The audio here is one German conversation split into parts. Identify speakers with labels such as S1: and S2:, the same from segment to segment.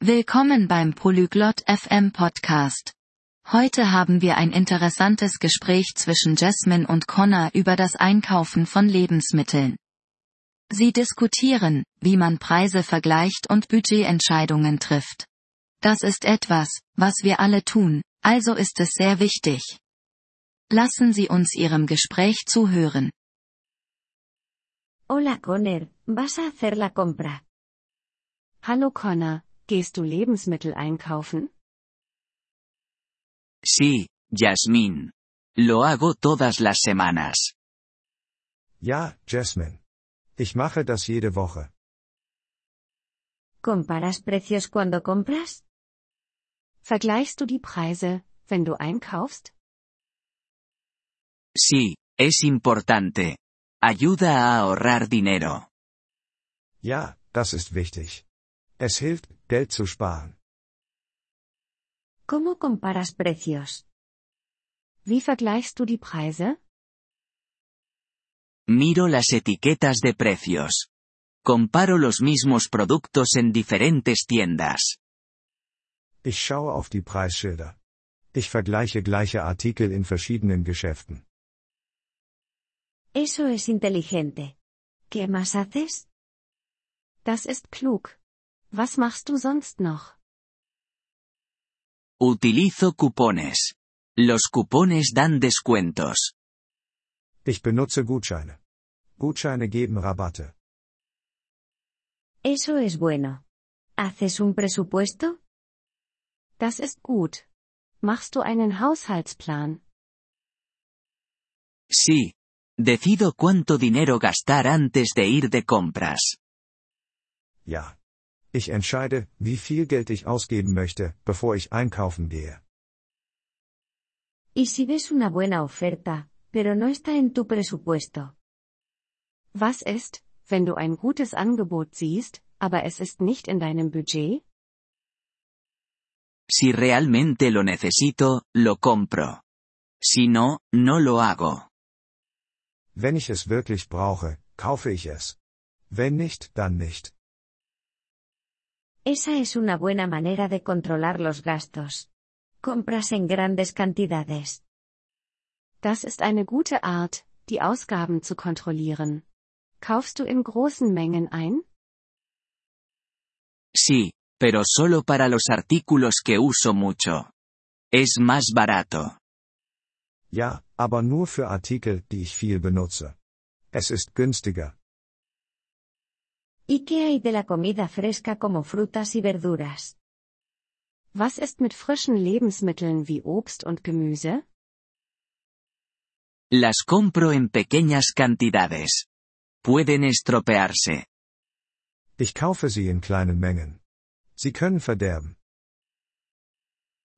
S1: Willkommen beim Polyglot FM Podcast. Heute haben wir ein interessantes Gespräch zwischen Jasmine und Connor über das Einkaufen von Lebensmitteln. Sie diskutieren, wie man Preise vergleicht und Budgetentscheidungen trifft. Das ist etwas, was wir alle tun, also ist es sehr wichtig. Lassen Sie uns Ihrem Gespräch zuhören.
S2: Hola Connor, ¿vas a hacer la compra?
S3: Hallo Connor, Gehst du Lebensmittel einkaufen?
S4: Sí, Jasmine. Lo hago todas las semanas.
S5: Ja, Jasmine. Ich mache das jede Woche.
S2: ¿Comparas precios cuando compras?
S3: Vergleichst du die Preise, wenn du einkaufst?
S4: Sí, es importante. Ayuda a ahorrar dinero.
S5: Ja, das ist wichtig. Es hilft, Geld zu sparen.
S2: ¿Cómo comparas precios?
S3: Wie vergleichst du die Preise?
S4: Miro las etiquetas de precios. Comparo los mismos productos en diferentes tiendas.
S5: Ich schaue auf die Preisschilder. Ich vergleiche gleiche Artikel in verschiedenen Geschäften.
S2: Eso es inteligente. ¿Qué más haces?
S3: Das ist klug. Was machst du sonst noch?
S4: Utilizo cupones. Los cupones dan descuentos.
S5: Ich benutze Gutscheine. Gutscheine geben Rabatte.
S2: Eso es bueno. ¿Haces un presupuesto?
S3: Das ist gut. Machst du einen Haushaltsplan?
S4: Sí. Decido cuánto dinero gastar antes de ir de compras.
S5: Ja. Ich entscheide, wie viel Geld ich ausgeben möchte, bevor ich einkaufen gehe.
S2: ¿Y si ves una buena oferta, pero no está en tu presupuesto?
S3: Was ist, wenn du ein gutes Angebot siehst, aber es ist nicht in deinem Budget?
S4: Si realmente lo necesito, lo compro. Si no, no lo hago.
S5: Wenn ich es wirklich brauche, kaufe ich es. Wenn nicht, dann nicht.
S2: Esa es una buena manera de controlar los gastos. Compras en grandes cantidades.
S3: Das ist eine gute Art, die Ausgaben zu kontrollieren. Kaufst du in großen Mengen ein?
S4: Sí, pero solo para los artículos que uso mucho. Es más barato.
S5: Ja, aber nur für Artikel, die ich viel benutze. Es ist günstiger.
S2: ¿Y qué hay de la comida fresca como frutas y verduras?
S3: Was ist mit frischen Lebensmitteln wie Obst und Gemüse?
S4: Las compro en pequeñas cantidades. Pueden estropearse.
S5: Ich kaufe sie in kleinen Mengen. Sie können verderben.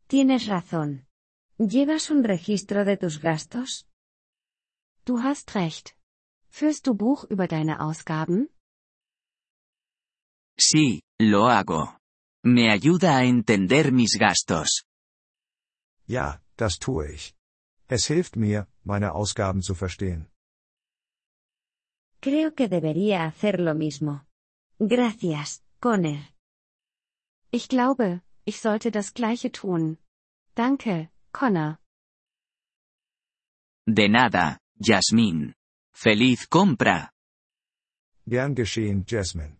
S2: Tienes razón. ¿Llevas un registro de tus gastos?
S3: Du hast recht. Führst du Buch über deine Ausgaben?
S4: Sí, lo hago. Me ayuda a entender mis gastos.
S5: Ja, das tue ich. Es hilft mir, meine Ausgaben zu verstehen.
S2: Creo que debería hacer lo mismo. Gracias, Connor.
S3: Ich glaube, ich sollte das gleiche tun. Danke, Connor.
S4: De nada, Jasmine. Feliz compra.
S5: Gern geschehen, Jasmine.